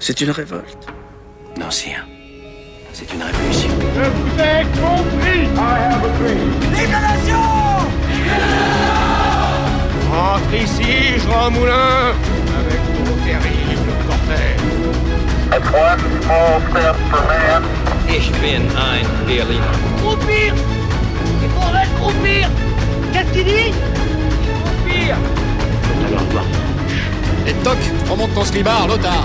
C'est une révolte. Non, sire. C'est une révolution. Je vous ai compris I have a dream. Vive la nation Rentre ici, Jean Moulin, avec ton terrible cortège. That's one small step for man. Ich bin ein Berliner. Croupir Il faudrait croupir Qu'est-ce qu'il dit? Croupir Et toc, remonte ton slibard, Lothar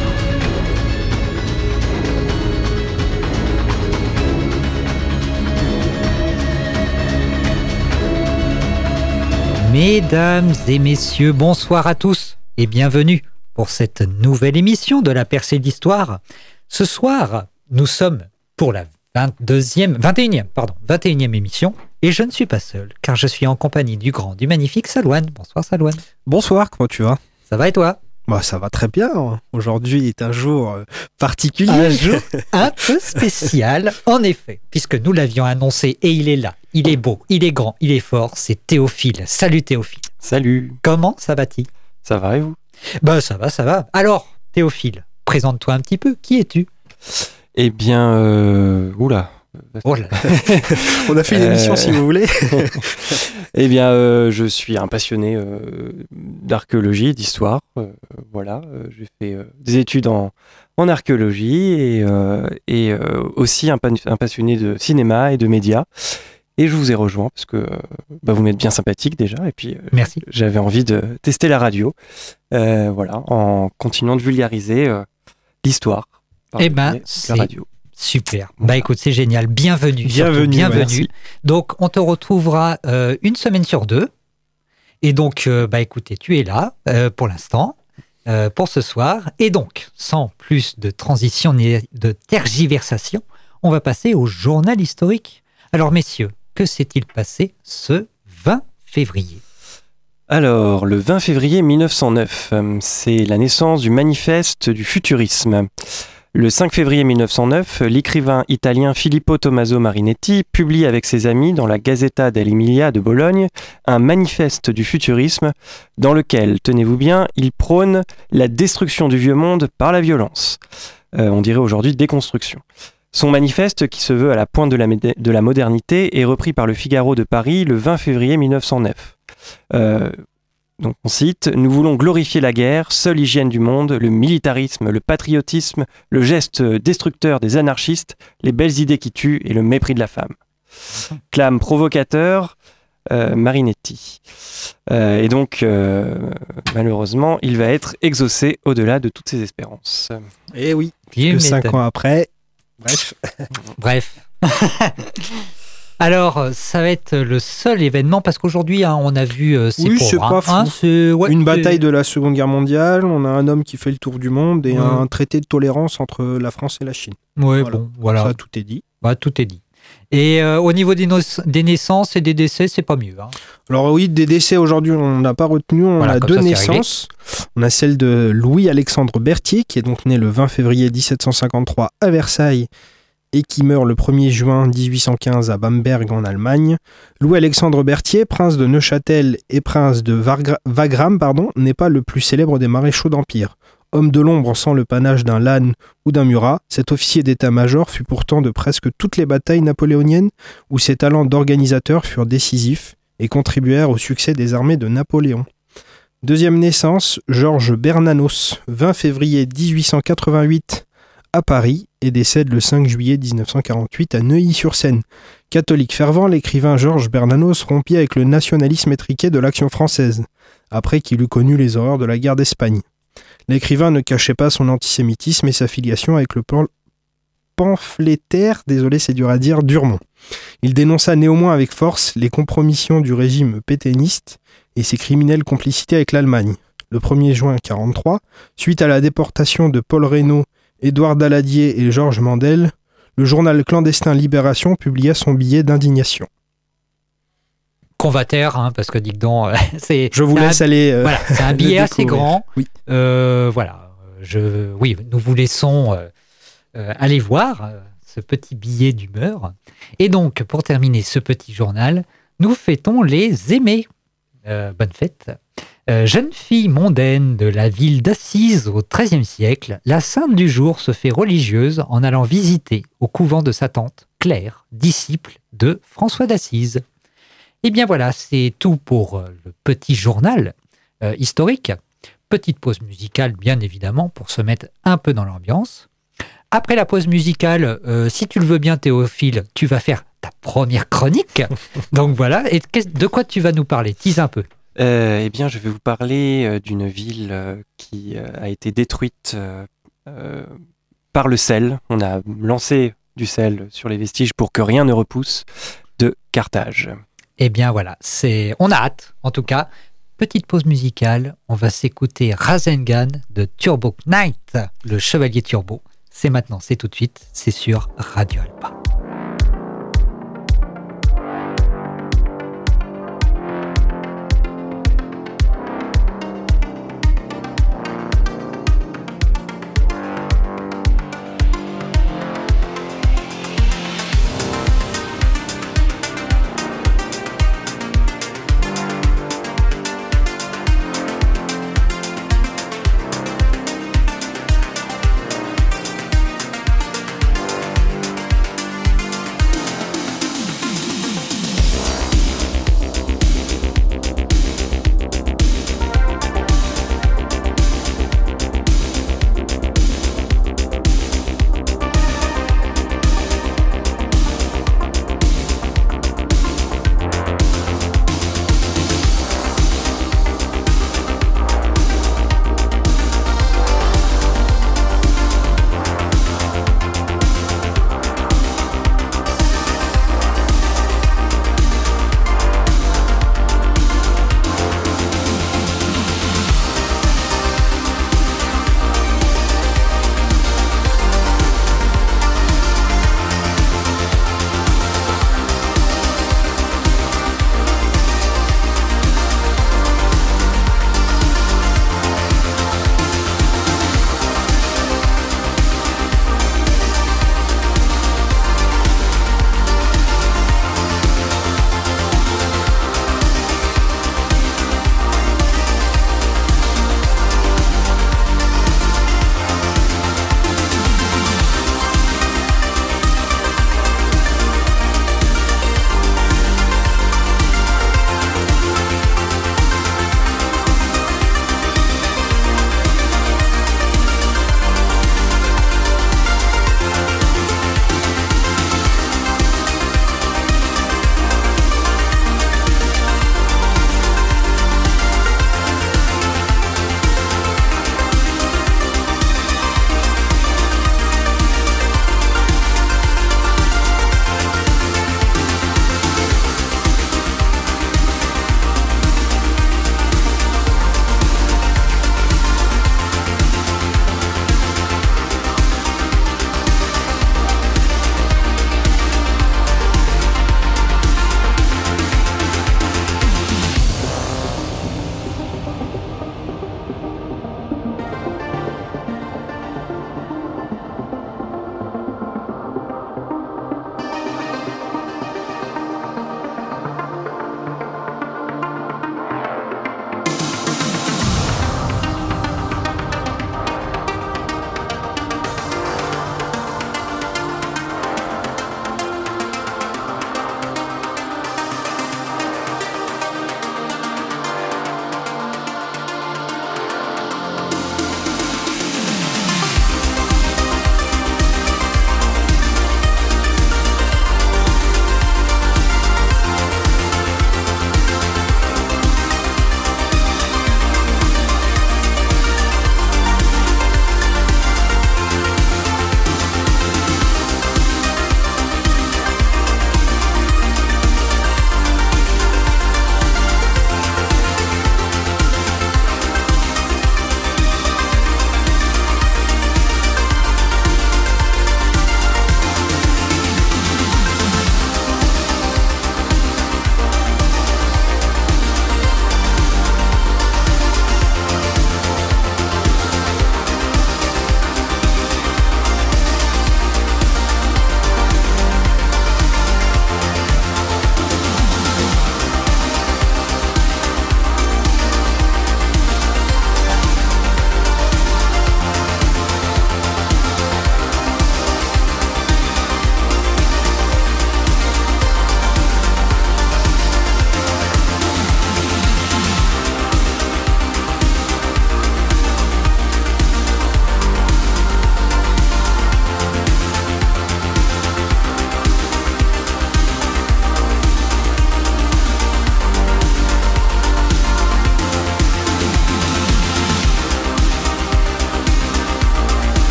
Mesdames et messieurs, bonsoir à tous et bienvenue pour cette nouvelle émission de la percée d'histoire. Ce soir, nous sommes pour la 22e, 21e, pardon, 21e émission et je ne suis pas seul car je suis en compagnie du grand, du magnifique Salouane. Bonsoir Salouane. Bonsoir, comment tu vas? Ça va et toi? Bah, Ça va très bien. Aujourd'hui est un jour euh, particulier. Un jour un peu spécial, en effet, puisque nous l'avions annoncé et il est là. Il est beau, il est grand, il est fort. C'est Théophile. Salut Théophile. Salut. Comment ça va-t-il? Ça va et vous? Bah ça va, ça va. Alors, Théophile, présente-toi un petit peu. Qui es-tu? Eh bien, euh... oula. Oh là là. On a fait une émission Euh, si vous voulez. Eh bien, euh, je suis un passionné euh, d'archéologie et d'histoire. Euh, voilà, euh, j'ai fait euh, des études en, en archéologie et, euh, et euh, aussi un, pan- un passionné de cinéma et de médias. Et je vous ai rejoint parce que euh, bah, vous m'êtes bien sympathique déjà. Et puis, euh, Merci. j'avais envie de tester la radio. Euh, voilà, en continuant de vulgariser euh, l'histoire. par Eh ben, c'est- la radio. Super. Bah écoute, c'est génial. Bienvenue. Bienvenue, bienvenue. Donc, on te retrouvera euh, une semaine sur deux. Et donc, euh, bah écoutez, tu es là euh, pour l'instant, pour ce soir. Et donc, sans plus de transition ni de tergiversation, on va passer au journal historique. Alors, messieurs, que s'est-il passé ce 20 février? Alors, le 20 février 1909, euh, c'est la naissance du manifeste du futurisme. Le 5 février 1909, l'écrivain italien Filippo Tommaso Marinetti publie avec ses amis dans la Gazzetta dell'Emilia de Bologne un manifeste du futurisme dans lequel, tenez-vous bien, il prône la destruction du vieux monde par la violence. Euh, on dirait aujourd'hui déconstruction. Son manifeste, qui se veut à la pointe de la, modernité, est repris par le Figaro de Paris le 20 février 1909. Euh, donc on cite Nous voulons glorifier la guerre, seule hygiène du monde, le militarisme, le patriotisme, le geste destructeur des anarchistes, les belles idées qui tuent et le mépris de la femme. Clame provocateur euh, Marinetti. Euh, et donc, euh, malheureusement, il va être exaucé au-delà de toutes ses espérances. Et oui, que cinq ans après. Bref. Bref. Alors, euh, ça va être le seul événement parce qu'aujourd'hui, hein, on a vu. euh, c'est Oui, pauvre, c'est pas fou. Hein, c'est- ouais, une bataille de la Seconde Guerre mondiale, on a un homme qui fait le tour du monde et Ouais. un traité de tolérance entre la France et la Chine. Ouais, Voilà. bon, voilà. Ça, tout est dit. Bah, tout est dit. Et euh, au niveau des, naissances et des décès, c'est pas mieux. hein. Alors oui, des décès aujourd'hui, on n'a pas retenu. On Voilà, a deux ça, naissances. On a celle de Louis-Alexandre Berthier, qui est donc né le 20 février 1753 à Versailles et qui meurt le 1er juin 1815 à Bamberg en Allemagne. Louis-Alexandre Berthier, prince de Neuchâtel et prince de Wagram, pardon, n'est pas le plus célèbre des maréchaux d'Empire. Homme de l'ombre sans le panache d'un Lannes ou d'un Murat, cet officier d'état-major fut pourtant de presque toutes les batailles napoléoniennes où ses talents d'organisateur furent décisifs et contribuèrent au succès des armées de Napoléon. Deuxième naissance, Georges Bernanos, 20 février 1888 à Paris et décède le 5 juillet 1948 à Neuilly-sur-Seine. Catholique fervent, l'écrivain Georges Bernanos rompit avec le nationalisme étriqué de l'action française, après qu'il eut connu les horreurs de la guerre d'Espagne. L'écrivain ne cachait pas son antisémitisme et sa filiation avec le pamphlétaire, désolé c'est dur à dire, Durmont. Il dénonça néanmoins avec force les compromissions du régime pétainiste et ses criminelles complicités avec l'Allemagne. Le 1er juin 1943, suite à la déportation de Paul Reynaud, Édouard Daladier et Georges Mandel, le journal clandestin Libération publia son billet d'indignation. qu'on va taire, hein, parce que dis donc, c'est. Je vous c'est un- laisse aller. euh, Voilà, c'est un le billet assez grand. Oui. Euh, voilà, je, oui, nous vous laissons euh, euh, aller voir euh, ce petit billet d'humeur. Et donc, pour terminer ce petit journal, nous fêtons les aimés. Euh, bonne fête. Euh, jeune fille mondaine de la ville d'Assise au XIIIe siècle, la sainte du jour se fait religieuse en allant visiter au couvent de sa tante Claire, disciple de François d'Assise. Et bien voilà, c'est tout pour euh, le petit journal euh, historique. Petite pause musicale, bien évidemment, pour se mettre un peu dans l'ambiance. Après la pause musicale, euh, si tu le veux bien, Théophile, tu vas faire ta première chronique. Donc voilà, et de quoi tu vas nous parler? Tease un peu. Euh, eh bien, je vais vous parler euh, d'une ville euh, qui a été détruite par le sel. On a lancé du sel sur les vestiges pour que rien ne repousse de Carthage. Eh bien voilà, c'est, on a hâte, en tout cas. Petite pause musicale, on va s'écouter Rasengan de Turbo Knight, le chevalier turbo. C'est maintenant, c'est tout de suite, c'est sur Radio Alpa.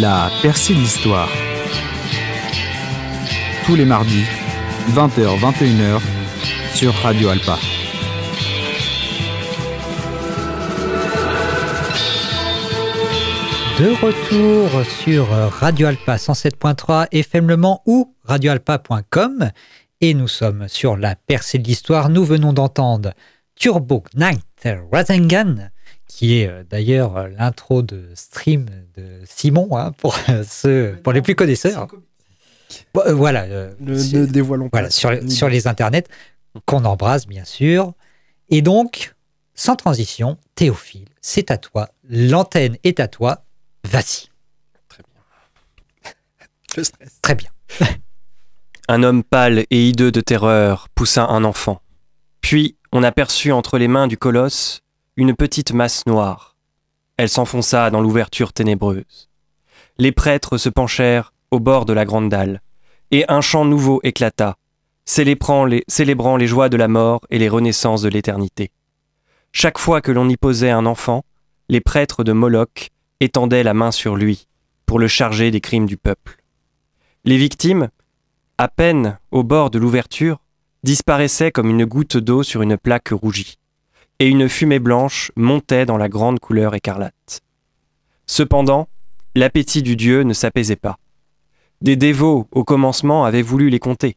La percée de l'histoire. Tous les mardis, 20h-21h, sur Radio Alpa. De retour sur Radio Alpa 107.3 FM Le ou radioalpa.com et nous sommes sur la percée de l'histoire. Nous venons d'entendre Turbo Night Rasengan qui est euh, d'ailleurs euh, l'intro de stream de Simon hein, pour ceux, pour les plus connaisseurs. Bon, euh, voilà. euh, Ne, sur- ne dévoilons pas. voilà, sur, sur les internets, qu'on embrasse bien sûr. Et donc, sans transition, Théophile, c'est à toi, l'antenne est à toi, vas-y. Je stresse. Très bien. Un homme pâle et hideux de terreur poussa un enfant. Puis on aperçut entre les mains du colosse une petite masse noire. Elle s'enfonça dans l'ouverture ténébreuse. Les prêtres se penchèrent au bord de la grande dalle, et un chant nouveau éclata, célébrant les, joies de la mort et les renaissances de l'éternité. Chaque fois que l'on y posait un enfant, les prêtres de Moloch étendaient la main sur lui pour le charger des crimes du peuple. Les victimes, à peine au bord de l'ouverture, disparaissaient comme une goutte d'eau sur une plaque rougie, et une fumée blanche montait dans la grande couleur écarlate. Cependant, l'appétit du dieu ne s'apaisait pas. Des dévots au commencement avaient voulu les compter,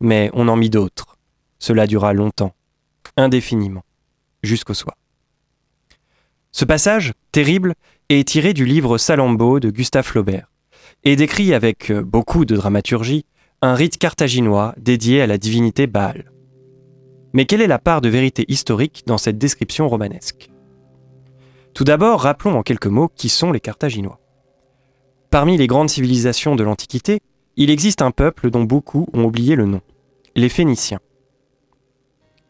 mais on en mit d'autres. Cela dura longtemps, indéfiniment, jusqu'au soir. Ce passage, terrible, est tiré du livre Salammbô de Gustave Flaubert, et décrit avec beaucoup de dramaturgie un rite carthaginois dédié à la divinité Baal. Mais quelle est la part de vérité historique dans cette description romanesque? Tout d'abord, rappelons en quelques mots qui sont les Carthaginois. Parmi les grandes civilisations de l'Antiquité, il existe un peuple dont beaucoup ont oublié le nom, les Phéniciens.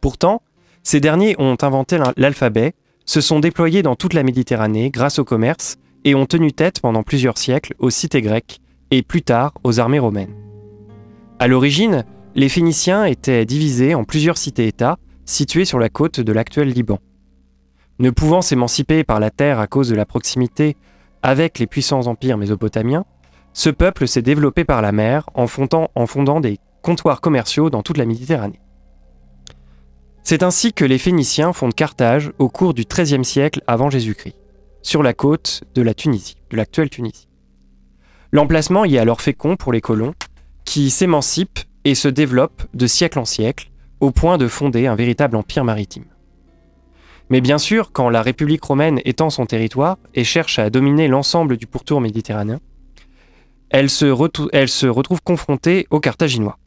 Pourtant, ces derniers ont inventé l'al- l'alphabet, se sont déployés dans toute la Méditerranée grâce au commerce et ont tenu tête pendant plusieurs siècles aux cités grecques et plus tard aux armées romaines. À l'origine, les Phéniciens étaient divisés en plusieurs cités-États situées sur la côte de l'actuel Liban. Ne pouvant s'émanciper par la terre à cause de la proximité avec les puissants empires mésopotamiens, ce peuple s'est développé par la mer en fondant, des comptoirs commerciaux dans toute la Méditerranée. C'est ainsi que les Phéniciens fondent Carthage au cours du XIIIe siècle avant Jésus-Christ, sur la côte de la Tunisie, de l'actuelle Tunisie. L'emplacement y est alors fécond pour les colons, qui s'émancipent et se développent de siècle en siècle, au point de fonder un véritable empire maritime. Mais bien sûr, quand la République romaine étend son territoire et cherche à dominer l'ensemble du pourtour méditerranéen, elle se, retou- elle se retrouve confrontée aux Carthaginois.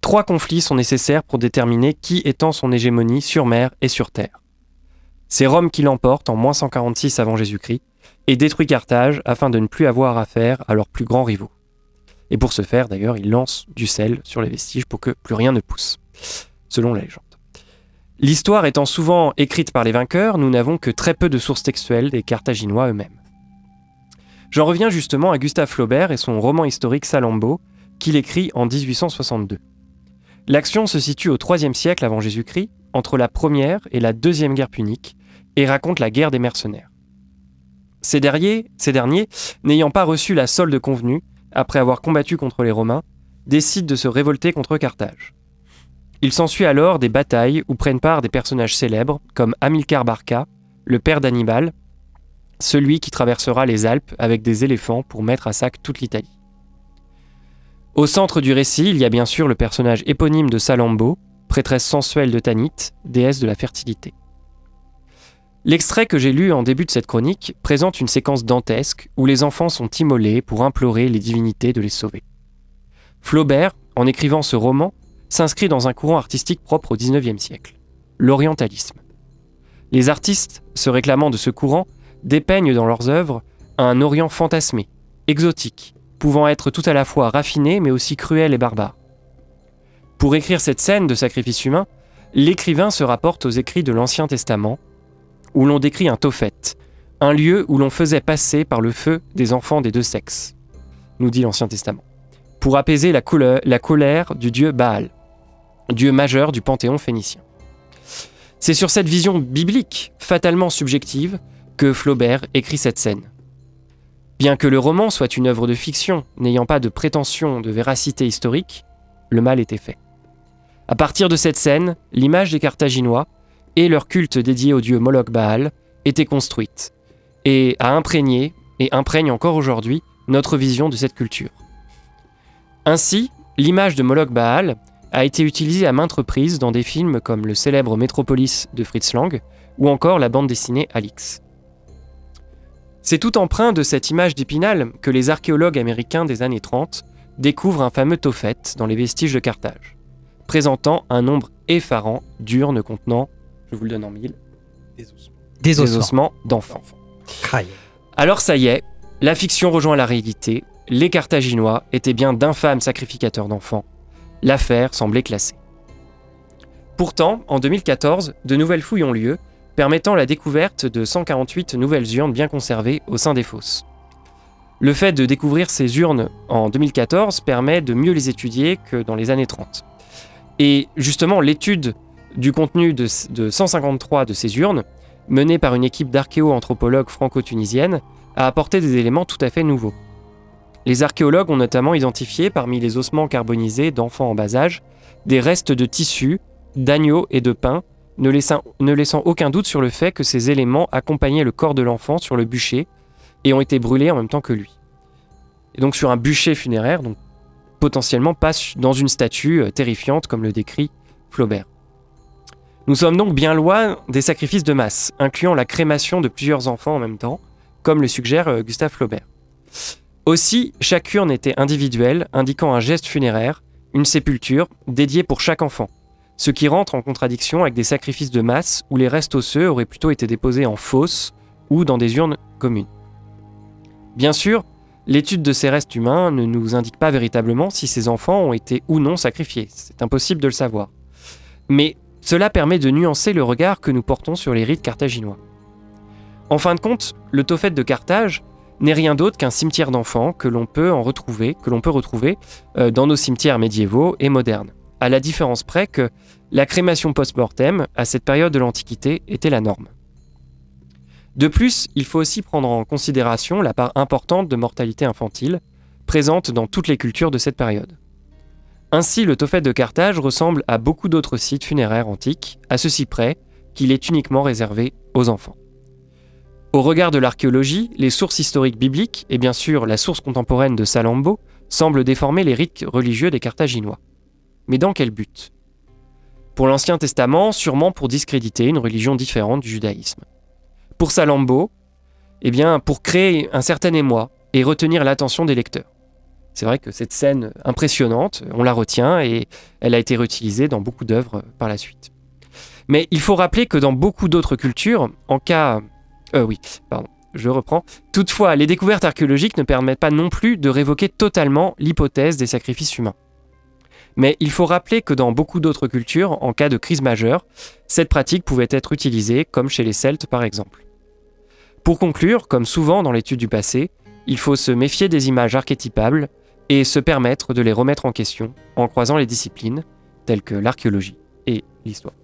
Trois conflits sont nécessaires pour déterminer qui étend son hégémonie sur mer et sur terre. C'est Rome qui l'emporte en moins 146 avant Jésus-Christ et détruit Carthage afin de ne plus avoir affaire à leurs plus grands rivaux. Et pour ce faire, d'ailleurs, il lance du sel sur les vestiges pour que plus rien ne pousse, selon la légende. L'histoire étant souvent écrite par les vainqueurs, nous n'avons que très peu de sources textuelles des Carthaginois eux-mêmes. J'en reviens justement à Gustave Flaubert et son roman historique Salammbô, qu'il écrit en 1862. L'action se situe au IIIe siècle avant Jésus-Christ, entre la première et la deuxième guerre punique, et raconte la guerre des mercenaires. Ces derniers, ces derniers n'ayant pas reçu la solde convenue, après avoir combattu contre les Romains, décident de se révolter contre Carthage. Il s'ensuit alors des batailles où prennent part des personnages célèbres comme Hamilcar Barca, le père d'Hannibal, celui qui traversera les Alpes avec des éléphants pour mettre à sac toute l'Italie. Au centre du récit, il y a bien sûr le personnage éponyme de Salammbô, prêtresse sensuelle de Tanit, déesse de la fertilité. L'extrait que j'ai lu en début de cette chronique présente une séquence dantesque où les enfants sont immolés pour implorer les divinités de les sauver. Flaubert, en écrivant ce roman, s'inscrit dans un courant artistique propre au XIXe siècle, l'orientalisme. Les artistes, se réclamant de ce courant, dépeignent dans leurs œuvres un Orient fantasmé, exotique, pouvant être tout à la fois raffiné mais aussi cruel et barbare. Pour écrire cette scène de sacrifice humain, l'écrivain se rapporte aux écrits de l'Ancien Testament, où l'on décrit un tophet, un lieu où l'on faisait passer par le feu des enfants des deux sexes, nous dit l'Ancien Testament, pour apaiser la, la colère du dieu Baal, dieu majeur du panthéon phénicien. C'est sur cette vision biblique, fatalement subjective, que Flaubert écrit cette scène. Bien que le roman soit une œuvre de fiction, n'ayant pas de prétention de véracité historique, le mal était fait. À partir de cette scène, l'image des Carthaginois et leur culte dédié au dieu Moloch Baal était construite et a imprégné, et imprègne encore aujourd'hui, notre vision de cette culture. Ainsi, l'image de Moloch Baal a été utilisée à maintes reprises dans des films comme le célèbre Metropolis de Fritz Lang ou encore la bande dessinée Alix. C'est tout empreint de cette image d'Épinal que les archéologues américains des années 30 découvrent un fameux Tophet dans les vestiges de Carthage, présentant un nombre effarant d'urnes contenant, je vous le donne en mille, Des ossements. ossements d'enfants. Alors ça y est, la fiction rejoint la réalité, les Carthaginois étaient bien d'infâmes sacrificateurs d'enfants. L'affaire semblait classée. Pourtant, en 2014, de nouvelles fouilles ont lieu, permettant la découverte de 148 nouvelles urnes bien conservées au sein des fosses. Le fait de découvrir ces urnes en 2014 permet de mieux les étudier que dans les années 30. Et justement, l'étude du contenu de, de 153 de ces urnes, menée par une équipe d'archéo-anthropologues franco-tunisiennes, a apporté des éléments tout à fait nouveaux. Les archéologues ont notamment identifié parmi les ossements carbonisés d'enfants en bas âge des restes de tissus, d'agneaux et de pain, ne laissant, aucun doute sur le fait que ces éléments accompagnaient le corps de l'enfant sur le bûcher et ont été brûlés en même temps que lui. Et donc sur un bûcher funéraire, donc potentiellement pas dans une statue euh, terrifiante comme le décrit Flaubert. Nous sommes donc bien loin des sacrifices de masse, incluant la crémation de plusieurs enfants en même temps, comme le suggère euh, Gustave Flaubert. Aussi, chaque urne était individuelle, indiquant un geste funéraire, une sépulture, dédiée pour chaque enfant, ce qui rentre en contradiction avec des sacrifices de masse où les restes osseux auraient plutôt été déposés en fosse ou dans des urnes communes. Bien sûr, l'étude de ces restes humains ne nous indique pas véritablement si ces enfants ont été ou non sacrifiés, c'est impossible de le savoir. Mais cela permet de nuancer le regard que nous portons sur les rites carthaginois. En fin de compte, le Tophet de Carthage n'est rien d'autre qu'un cimetière d'enfants que l'on peut en retrouver, que l'on peut retrouver euh, dans nos cimetières médiévaux et modernes. À la différence près que la crémation post-mortem, à cette période de l'Antiquité, était la norme. De plus, il faut aussi prendre en considération la part importante de mortalité infantile, présente dans toutes les cultures de cette période. Ainsi, le Tophet de Carthage ressemble à beaucoup d'autres sites funéraires antiques, à ceci près qu'il est uniquement réservé aux enfants. Au regard de l'archéologie, les sources historiques bibliques et bien sûr la source contemporaine de Salammbô semblent déformer les rites religieux des Carthaginois. Mais dans quel but? Pour l'Ancien Testament, sûrement pour discréditer une religion différente du judaïsme. Pour Salammbô, eh bien pour créer un certain émoi et retenir l'attention des lecteurs. C'est vrai que cette scène impressionnante, on la retient et elle a été réutilisée dans beaucoup d'œuvres par la suite. Mais il faut rappeler que dans beaucoup d'autres cultures, en cas euh, oui, pardon, je reprends. Toutefois, les découvertes archéologiques ne permettent pas non plus de révoquer totalement l'hypothèse des sacrifices humains. Mais il faut rappeler que dans beaucoup d'autres cultures, en cas de crise majeure, cette pratique pouvait être utilisée, comme chez les Celtes par exemple. Pour conclure, comme souvent dans l'étude du passé, il faut se méfier des images archétypables et se permettre de les remettre en question en croisant les disciplines, telles que l'archéologie et l'histoire.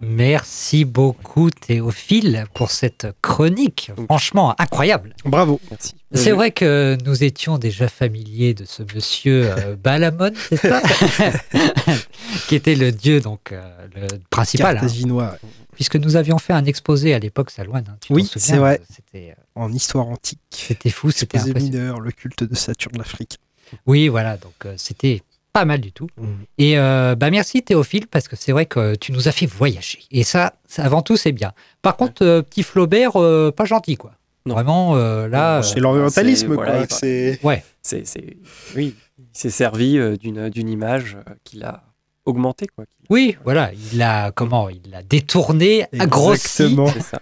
Merci beaucoup Théophile pour cette chronique. Franchement, incroyable. Bravo. Merci. C'est vrai que nous étions déjà familiers de ce monsieur euh, Balamon, c'est ça Qui était le dieu donc euh, le principal. hein. Carthaginois, puisque nous avions fait un exposé à l'époque, Salouane. hein, Oui, c'est vrai. C'était euh, en histoire antique. c'était fou, c'était mineur, le culte de Saturne l'Afrique. Oui, voilà, donc euh, c'était pas mal du tout. Mhm. Et euh, bah merci Théophile, parce que c'est vrai que tu nous as fait voyager. Et ça, ça, avant tout, c'est bien. Par contre, euh, petit Flaubert, euh, pas gentil, quoi. Non. Vraiment, euh, là. C'est l'orientalisme, voilà, quoi. C'est ouais. C'est, c'est- oui, il s'est servi euh, d'une, d'une image qu'il a augmentée, quoi. Oui, voilà, il l'a comment Il l'a détourné, agrossi. Exactement. C'est ça.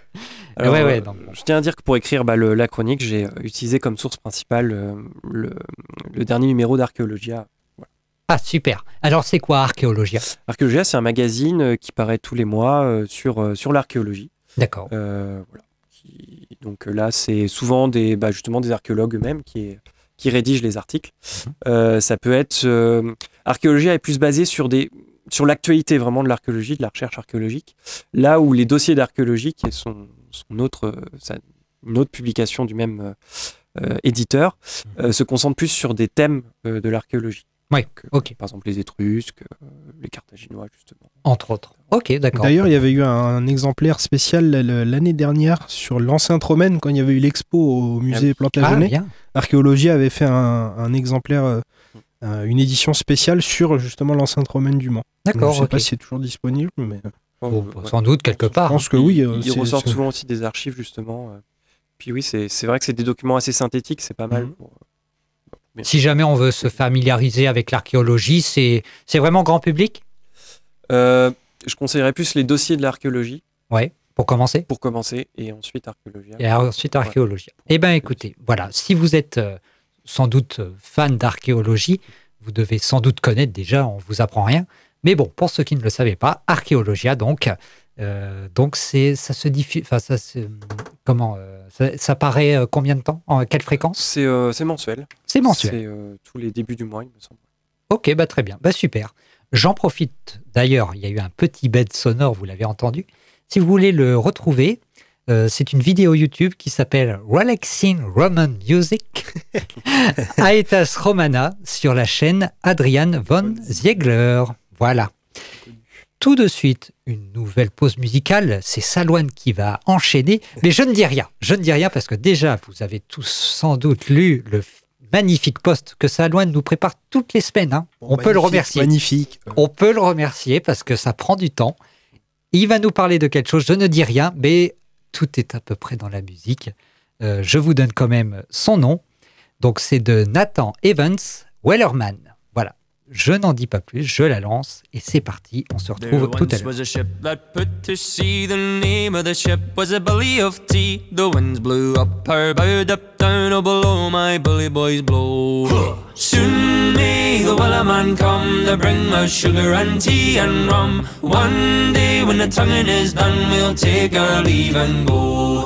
Alors, Ouais, ouais, euh, je tiens à dire que pour écrire bah, le- la chronique, j'ai euh, utilisé comme source principale euh, le, le dernier numéro d'Archéologia. Ah, super. Alors, c'est quoi Archéologia? Archéologia, c'est un magazine qui paraît tous les mois sur, sur l'archéologie. D'accord. Euh, voilà. Qui- donc là, c'est souvent des, bah, justement des archéologues eux-mêmes qui, qui rédigent les articles. Mhm. Euh, ça peut être. archéologie est plus basée sur, des, sur l'actualité vraiment de l'archéologie, de la recherche archéologique. Là où les dossiers d'archéologie, qui sont, euh, une autre publication du même, euh, euh, éditeur, euh, se concentre plus sur des thèmes euh, de l'archéologie. Ouais, ok. Par exemple, les Étrusques, euh, les Carthaginois, justement. Entre autres. Ok, d'accord. D'ailleurs, il y avait eu un exemplaire spécial l'année dernière sur l'enceinte romaine quand il y avait eu l'expo au musée Ah, Plantagenet. bien. Archéologie avait fait un, un exemplaire, euh, euh, une édition spéciale sur justement l'enceinte romaine du Mans. D'accord, Je sais ok. pas si c'est toujours disponible, mais euh, Bon, sans doute quelque part. je pense que oui. euh, Ils c'est- ressortent souvent aussi des archives, justement. euh. Puis oui, c'est vrai que c'est des documents assez synthétiques, c'est pas mal. Mhm. pour- Bien. Si jamais on veut se familiariser avec l'archéologie, c'est vraiment grand public? Euh, je conseillerais plus les dossiers de l'archéologie Ouais, pour commencer. pour commencer, et ensuite archéologie. Et ensuite archéologie. Eh bien écoutez, voilà, si vous êtes euh, sans doute euh, fan d'archéologie, vous devez sans doute connaître déjà, on vous apprend rien. Mais bon, pour ceux qui ne le savaient pas, Archéologia, donc, euh, donc c'est, ça se diffuse, enfin, ça se- comment, euh, ça, ça paraît euh, combien de temps En quelle fréquence? C'est c'est mensuel. C'est mensuel. C'est tous les débuts du mois, il me semble. Ok, bah très bien, bah super. J'en profite d'ailleurs, il y a eu un petit bed sonore, vous l'avez entendu. Si vous voulez le retrouver, c'est une vidéo YouTube qui s'appelle Relaxing Roman Music Aetas Romana sur la chaîne Adrian von Ziegler. Voilà. Tout de suite, une nouvelle pause musicale. C'est Salouane qui va enchaîner. Mais je ne dis rien. Je ne dis rien parce que déjà, vous avez tous sans doute lu le magnifique post que Salouane nous prépare toutes les semaines. hein. Bon, On peut le remercier. Magnifique. On peut le remercier parce que ça prend du temps. Il va nous parler de quelque chose. Je ne dis rien, mais tout est à peu près dans la musique. Euh, je vous donne quand même son nom. Donc c'est de Nathan Evans Wellerman. Je n'en dis pas plus, je la lance et c'est parti. On se There retrouve tout à once l'heure. was a ship that put to sea. The name of the ship was a Billy of Tea. The winds blew up her bow, up down, oh below my bully boys blow. Soon may the Wellerman come to bring us sugar and tea and rum. One day when the tonguing is done, we'll take our leave and go.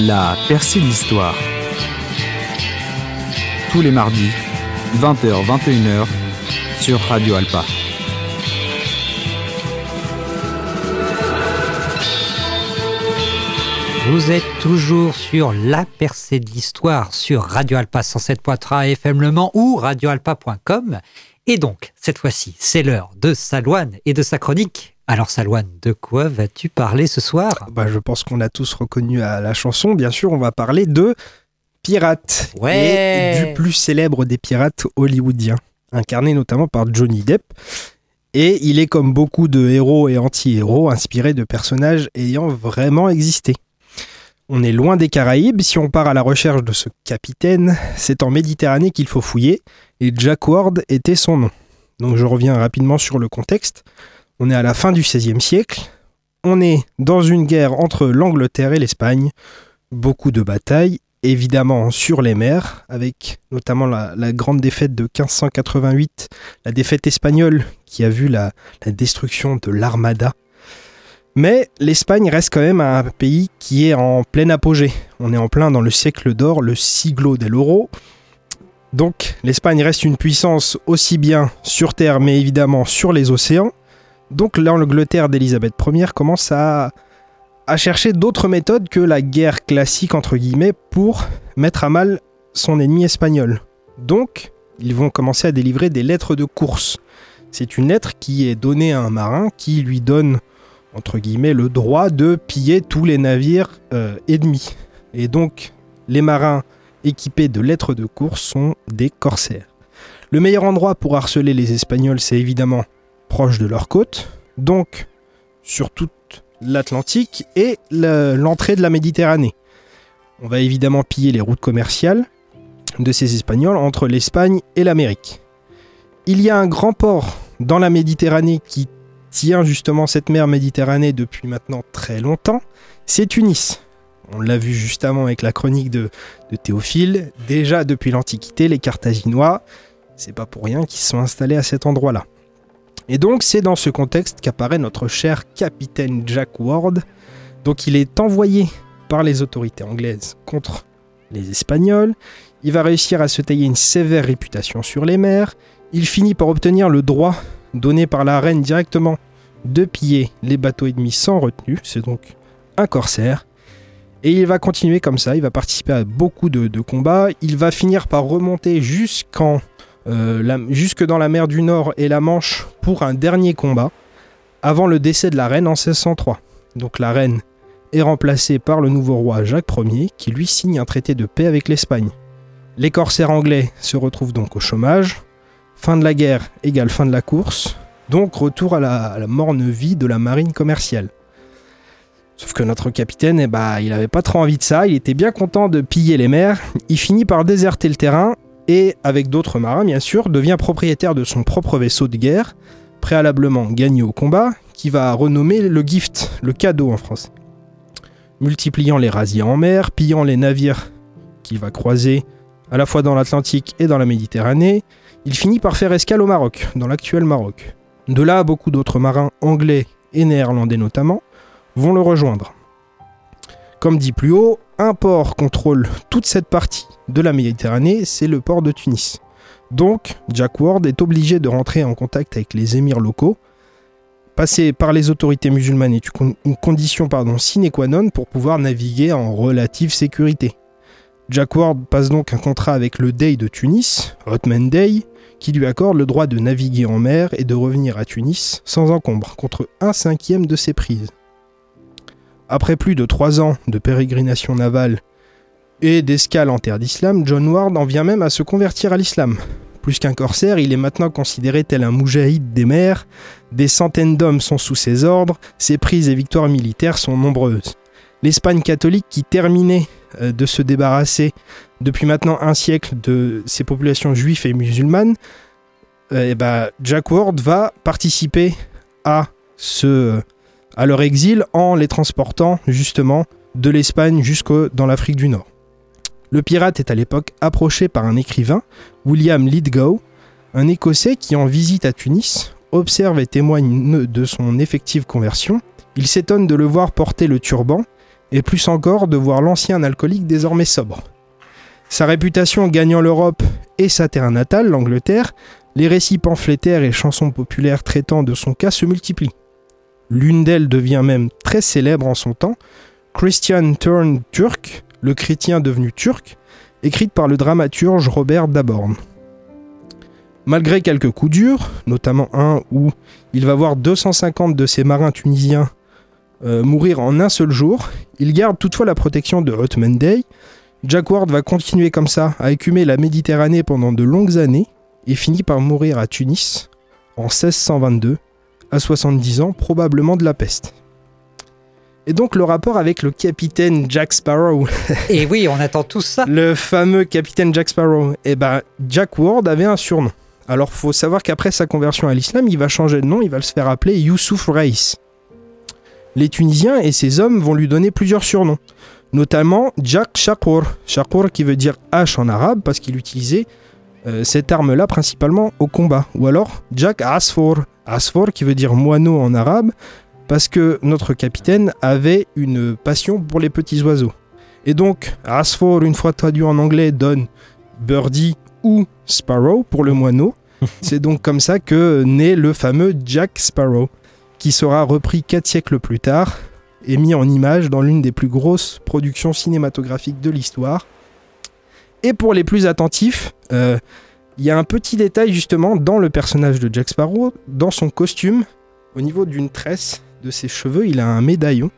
La percée de l'histoire. Tous les mardis, 20h-21h, sur Radio Alpa. Vous êtes toujours sur la percée de l'histoire sur Radio Alpa 107.3 FM Le Mans ou radioalpa.com. Et donc, cette fois-ci, c'est l'heure de Salouane et de sa chronique. Alors Salouane, de quoi vas-tu parler ce soir? Bah, Je pense qu'on a tous reconnu à la chanson. Bien sûr, on va parler de pirates. Ouais. Et du plus célèbre des pirates hollywoodiens, incarné notamment par Johnny Depp. Et il est comme beaucoup de héros et anti-héros inspiré de personnages ayant vraiment existé. On est loin des Caraïbes, si on part à la recherche de ce capitaine, c'est en Méditerranée qu'il faut fouiller, et Jack Ward était son nom. Donc je reviens rapidement sur le contexte. On est à la fin du XVIe siècle, on est dans une guerre entre l'Angleterre et l'Espagne, beaucoup de batailles, évidemment sur les mers, avec notamment la, grande défaite de 1588, la défaite espagnole qui a vu la destruction de l'Armada. Mais l'Espagne reste quand même un pays qui est en plein apogée. On est en plein dans le siècle d'or, le siglo del oro. Donc l'Espagne reste une puissance aussi bien sur terre mais évidemment sur les océans. Donc l'Angleterre d'Élisabeth Ier commence à, à chercher d'autres méthodes que la guerre classique entre guillemets pour mettre à mal son ennemi espagnol. Donc ils vont commencer à délivrer des lettres de course. C'est une lettre qui est donnée à un marin qui lui donne entre guillemets le droit de piller tous les navires euh, ennemis. Et donc les marins équipés de lettres de course sont des corsaires. Le meilleur endroit pour harceler les Espagnols, c'est évidemment proche de leur côte, donc sur toute l'Atlantique et l'entrée de la Méditerranée. On va évidemment piller les routes commerciales de ces Espagnols entre l'Espagne et l'Amérique. Il y a un grand port dans la Méditerranée qui tient justement cette mer Méditerranée depuis maintenant très longtemps, c'est Tunis. On l'a vu justement avec la chronique de, de Théophile. Déjà depuis l'Antiquité, les Carthaginois, c'est pas pour rien qu'ils sont installés à cet endroit-là. Et donc c'est dans ce contexte qu'apparaît notre cher capitaine Jack Ward. Donc il est envoyé par les autorités anglaises contre les Espagnols. Il va réussir à se tailler une sévère réputation sur les mers. Il finit par obtenir le droit donné par la reine directement de piller les bateaux ennemis sans retenue. C'est donc un corsaire. Et il va continuer comme ça, il va participer à beaucoup de, combats. Il va finir par remonter jusqu'en euh, jusque dans la mer du Nord et la Manche pour un dernier combat, avant le décès de la reine en 1603. Donc la reine est remplacée par le nouveau roi Jacques Ier, qui lui signe un traité de paix avec l'Espagne. Les corsaires anglais se retrouvent donc au chômage. Fin de la guerre égale fin de la course. Donc retour à la, morne vie de la marine commerciale. Sauf que notre capitaine, eh bah, il avait pas trop envie de ça, il était bien content de piller les mers. Il finit par déserter le terrain et, avec d'autres marins bien sûr, devient propriétaire de son propre vaisseau de guerre, préalablement gagné au combat, qui va renommer le gift, le cadeau en français. Multipliant les razzias en mer, pillant les navires qu'il va croiser à la fois dans l'Atlantique et dans la Méditerranée, il finit par faire escale au Maroc, dans l'actuel Maroc. De là, beaucoup d'autres marins anglais et néerlandais notamment vont le rejoindre. Comme dit plus haut, un port contrôle toute cette partie de la Méditerranée, c'est le port de Tunis. Donc, Jack Ward est obligé de rentrer en contact avec les émirs locaux. Passer par les autorités musulmanes est une condition sine qua non pour pouvoir naviguer en relative sécurité. Jack Ward passe donc un contrat avec le Dey de Tunis, Hotman Dey, qui lui accorde le droit de naviguer en mer et de revenir à Tunis sans encombre, contre un cinquième de ses prises. Après plus de trois ans de pérégrination navale et d'escale en terre d'islam, John Ward en vient même à se convertir à l'islam. Plus qu'un corsaire, il est maintenant considéré tel un moujahid des mers, des centaines d'hommes sont sous ses ordres, ses prises et victoires militaires sont nombreuses. L'Espagne catholique qui terminait de se débarrasser depuis maintenant un siècle de ses populations juives et musulmanes, et bah, Jack Ward va participer à, ce, à leur exil en les transportant justement de l'Espagne jusque dans l'Afrique du Nord. Le pirate est à l'époque approché par un écrivain, William Lithgow, un Écossais qui en visite à Tunis, observe et témoigne de son effective conversion. Il s'étonne de le voir porter le turban, et plus encore de voir l'ancien alcoolique désormais sobre. Sa réputation gagnant l'Europe et sa terre natale, l'Angleterre, les récits pamphlétaires et chansons populaires traitant de son cas se multiplient. L'une d'elles devient même très célèbre en son temps, Christian Turn Turk, le chrétien devenu turc, écrite par le dramaturge Robert Daborn. Malgré quelques coups durs, notamment un où il va voir 250 de ses marins tunisiens euh, mourir en un seul jour, il garde toutefois la protection de Hotman Day. Jack Ward va continuer comme ça à écumer la Méditerranée pendant de longues années et finit par mourir à Tunis en 1622, à 70 ans, probablement de la peste. Et donc le rapport avec le capitaine Jack Sparrow. Et oui, on attend tout ça. Le fameux capitaine Jack Sparrow. Eh ben, Jack Ward avait un surnom. Alors faut savoir qu'après sa conversion à l'islam, il va changer de nom, il va se faire appeler Youssouf Reis. Les Tunisiens et ses hommes vont lui donner plusieurs surnoms, notamment Jack Shakur. Shakur qui veut dire hache en arabe parce qu'il utilisait euh, cette arme-là principalement au combat. Ou alors Jack Asfor. Asfor qui veut dire moineau en arabe parce que notre capitaine avait une passion pour les petits oiseaux. Et donc, Asfor, une fois traduit en anglais, donne birdie ou sparrow pour le moineau. C'est donc comme ça que naît le fameux Jack Sparrow, qui sera repris quatre siècles plus tard et mis en image dans l'une des plus grosses productions cinématographiques de l'histoire. Et pour les plus attentifs, euh, il y a un petit détail justement dans le personnage de Jack Sparrow, dans son costume, au niveau d'une tresse de ses cheveux, il a un médaillon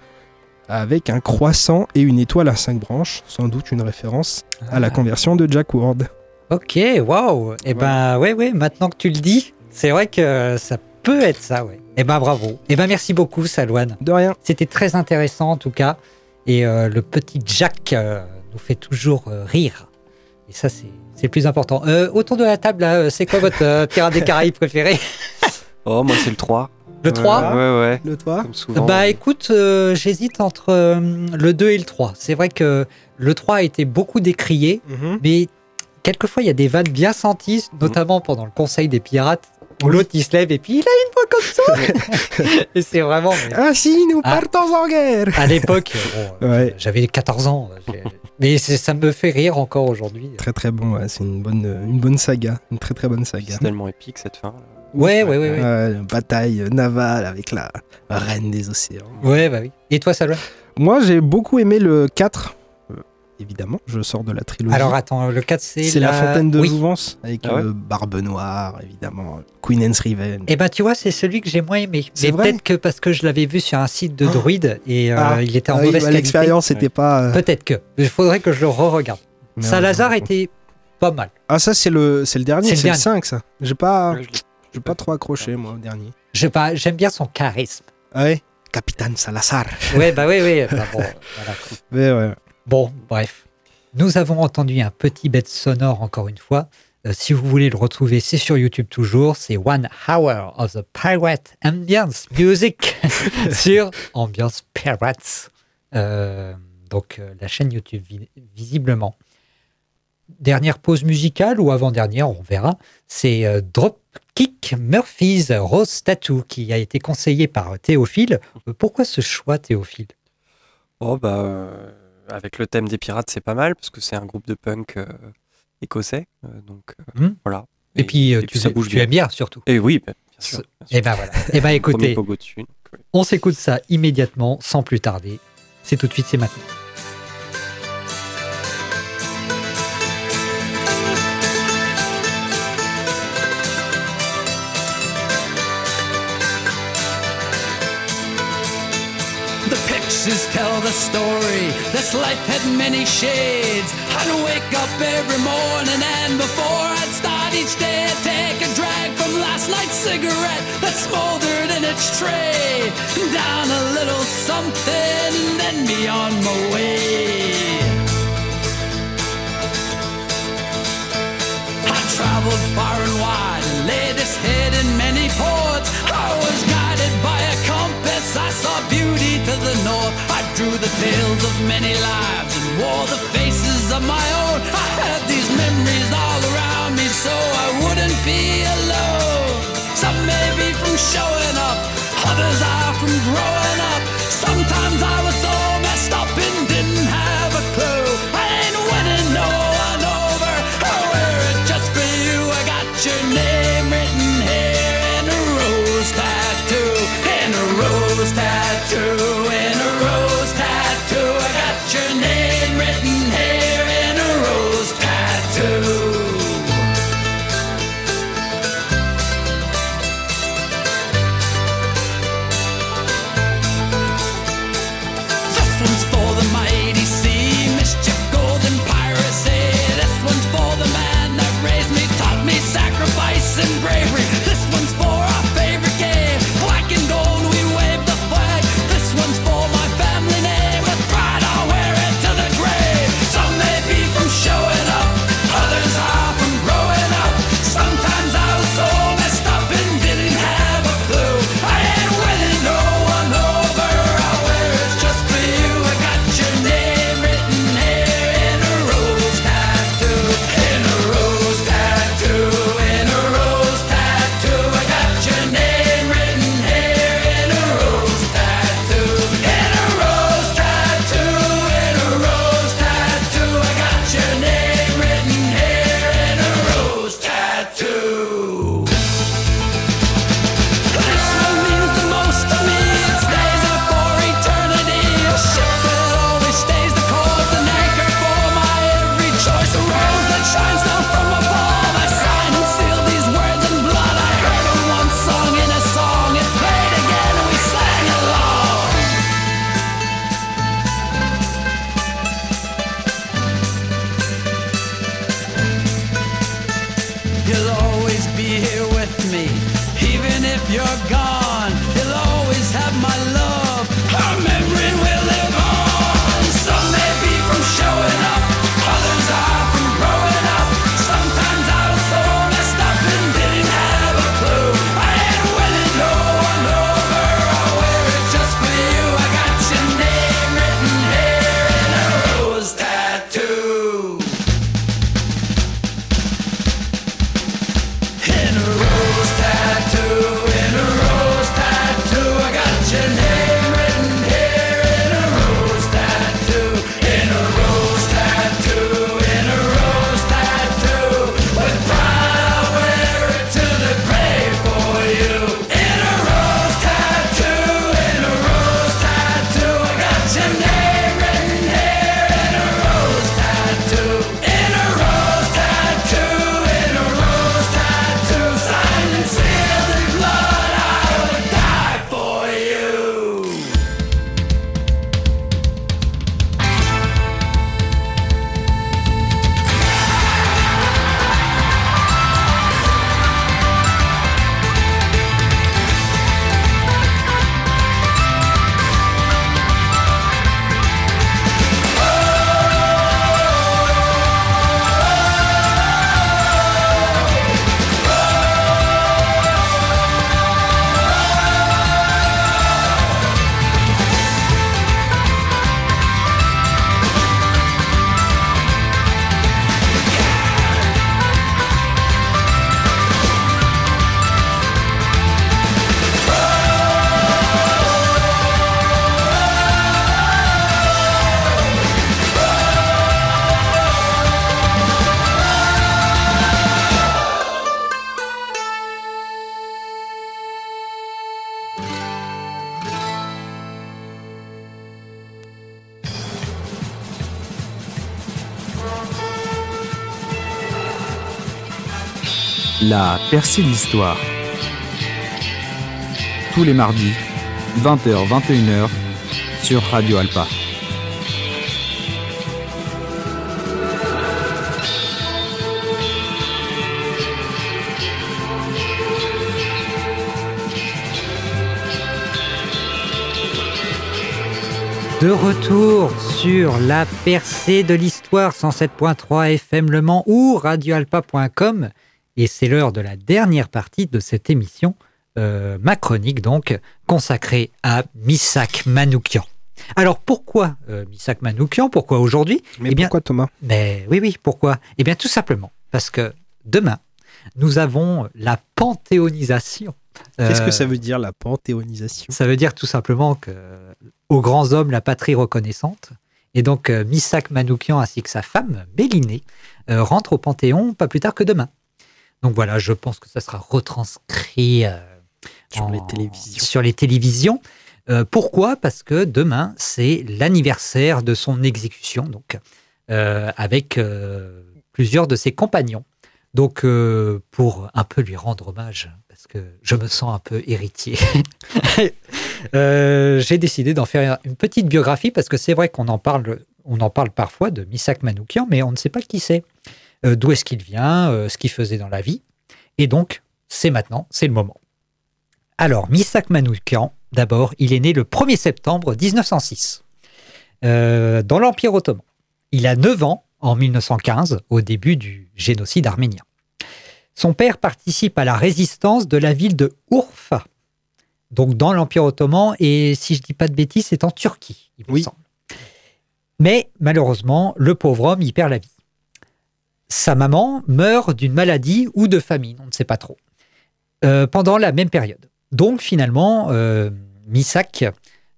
avec un croissant et une étoile à cinq branches, sans doute une référence à la Ah. conversion de Jack Ward. Ok, waouh. Et ben ouais, ouais. Maintenant que tu le dis, c'est vrai que ça peut être ça, ouais. Et ben bravo. Et ben merci beaucoup, Salouane. De rien. C'était très intéressant en tout cas. Et euh, le petit Jack euh, nous fait toujours euh, rire. Et ça, c'est c'est le plus important. Euh, autour de la table, là, c'est quoi votre euh, Pirate des Caraïbes préféré? Oh, moi c'est le 3. Le 3 Ouais, ouais. Le toit Comme souvent. Bah écoute, euh, j'hésite entre euh, le 2 et le 3. C'est vrai que le 3 a été beaucoup décrié, Mhm. mais quelquefois il y a des vannes bien senties, notamment pendant le conseil des pirates, Oui. l'autre il se lève et puis il a une voix comme ça. et c'est vraiment. mais Ainsi, nous Ah. partons en guerre à l'époque, bon, euh, Ouais. j'avais 14 ans, j'ai- mais ça me fait rire encore aujourd'hui. Très très bon, ouais, c'est une bonne, une bonne saga, une très très bonne saga. C'est tellement épique cette fin. Ouais, ouais, ouais. Ouais, Ouais, bataille navale avec la reine des océans. ouais bah oui. Et toi, Salwa? Moi, j'ai beaucoup aimé le 4. Évidemment, je sors de la trilogie. Alors attends, le 4 c'est. c'est la... fontaine de oui. Jouvence avec Ah ouais euh, Barbe Noire, évidemment, Queen Anne's Revenge. Eh ben tu vois, c'est celui que j'ai moins aimé. C'est peut-être que parce que je l'avais vu sur un site de Oh. druide et euh, Ah. il était en Ah oui, mauvaise bah. L'expérience n'était pas. euh, Peut-être que. Il faudrait que je le re-regarde. Salazar était pas mal. Ah, ça, c'est le, c'est le dernier, C'est le c'est le, dernier. 5, ça. J'ai pas, j'ai pas trop accroché, moi, au dernier. Pas, J'aime bien son charisme. Ah ouais Capitaine Salazar. Ouais, bah oui, oui. bah bon, voilà. Mais ouais. Bon, bref. Nous avons entendu un petit bête sonore encore une fois. Euh, si vous voulez le retrouver, c'est sur YouTube toujours. C'est One Hour of the Pirate Ambience Music sur Ambiance Pirates. Euh, donc euh, la chaîne YouTube vi- visiblement. Dernière pause musicale ou avant-dernière, on verra. C'est euh, Dropkick Murphys Rose Tattoo qui a été conseillé par Théophile. Pourquoi ce choix, Théophile? Oh, bah, avec le thème des pirates, c'est pas mal parce que c'est un groupe de punk euh, écossais. euh, donc euh, Hmm. voilà. Et, puis, et tu, ça bouge tu bien. aimes bien surtout. Et oui, bah, bien sûr. bien sûr. Et ben voilà. Et ben Premier écoutez, pogo dessus. donc, ouais. on s'écoute ça immédiatement, sans plus tarder. C'est tout de suite, c'est maintenant. Tell the story. This life had many shades. I'd wake up every morning and before I'd start each day, I'd take a drag from last night's cigarette that smoldered in its tray. Down a little something and then be on my way. Many lives and wore the faces of my own. I had these memories all around me so I wouldn't be alone. Some may be from showing up, others are from growing La percée de l'histoire. Tous les mardis, 20h-21h, sur Radio Alpa. De retour sur la percée de l'histoire 107.3 FM Le Mans ou radioalpa.com et c'est l'heure de la dernière partie de cette émission, euh, ma chronique donc, consacrée à Misak Manoukian. Alors pourquoi euh, Misak Manoukian? Pourquoi aujourd'hui? Mais pourquoi Thomas? Mais oui, oui, pourquoi? Eh bien tout simplement parce que demain, nous avons la panthéonisation. Qu'est-ce Euh, que ça veut dire la panthéonisation? ça veut dire tout simplement que aux grands hommes la patrie reconnaissante. Et donc euh, Misak Manoukian ainsi que sa femme, Béliné, euh, rentrent au Panthéon pas plus tard que demain. Donc voilà, je pense que ça sera retranscrit euh, Sur en- les télévisions. Sur les télévisions. Euh, pourquoi? Parce que demain, c'est l'anniversaire de son exécution, donc euh, avec plusieurs de ses compagnons. Donc, pour un peu lui rendre hommage, parce que je me sens un peu héritier, j'ai décidé d'en faire une petite biographie, parce que c'est vrai qu'on en parle, on en parle parfois de Misak Manoukian, mais on ne sait pas qui c'est, euh, d'où est-ce qu'il vient, euh, ce qu'il faisait dans la vie. Et donc, c'est maintenant, c'est le moment. Alors, Misak Manoukian, d'abord, il est né le 1er septembre 1906, euh, dans l'Empire ottoman. Il a 9 ans en 1915, au début du génocide arménien. Son père participe à la résistance de la ville de Urfa, donc dans l'Empire ottoman, et si je dis pas de bêtises, c'est en Turquie, il me Oui. semble. Mais malheureusement, le pauvre homme y perd la vie. Sa maman meurt d'une maladie ou de famine, on ne sait pas trop, euh, pendant la même période. Donc finalement, euh, Misak